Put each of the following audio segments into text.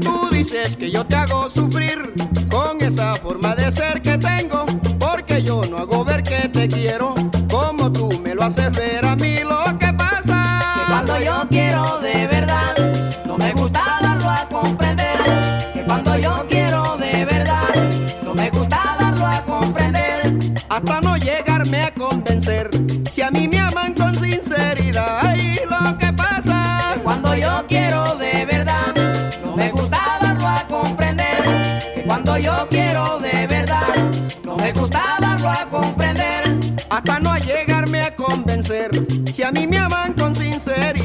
Tú dices que yo te hago sufrir con esa forma de ser que tengo, porque yo no hago ver que te quiero, como tú me lo haces ver a mí. A comprender. Que cuando yo quiero de verdad, no me gusta darlo a comprender. Hasta no llegarme a convencer, si a mí me aman con sinceridad, lo que pasa. Que cuando yo quiero de verdad, no me gusta darlo a comprender. Que cuando yo quiero de verdad, no me gusta darlo a comprender. Hasta no llegarme a convencer, si a mí me aman con sinceridad.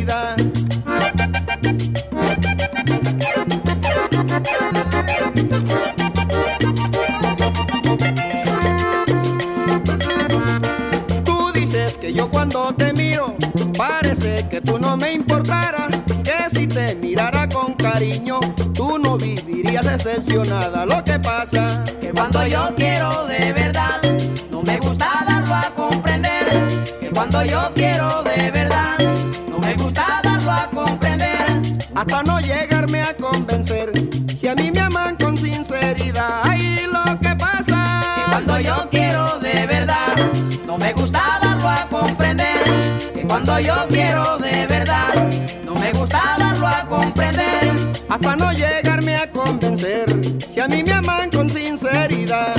Que yo cuando te miro, parece que tú no me importara, que si te mirara con cariño, tú no vivirías decepcionada. Lo que pasa, Que cuando yo quiero de verdad, no me gusta darlo a comprender. Que cuando yo quiero de verdad, no me gusta darlo a comprender. hasta no llegarme a convencer, si a mí me aman con sinceridad, ay, lo que Que pasa. cuando yo quiero cuando yo quiero de verdad, no me gusta darlo a comprender. hasta no llegarme a convencer, si a mí me aman con sinceridad.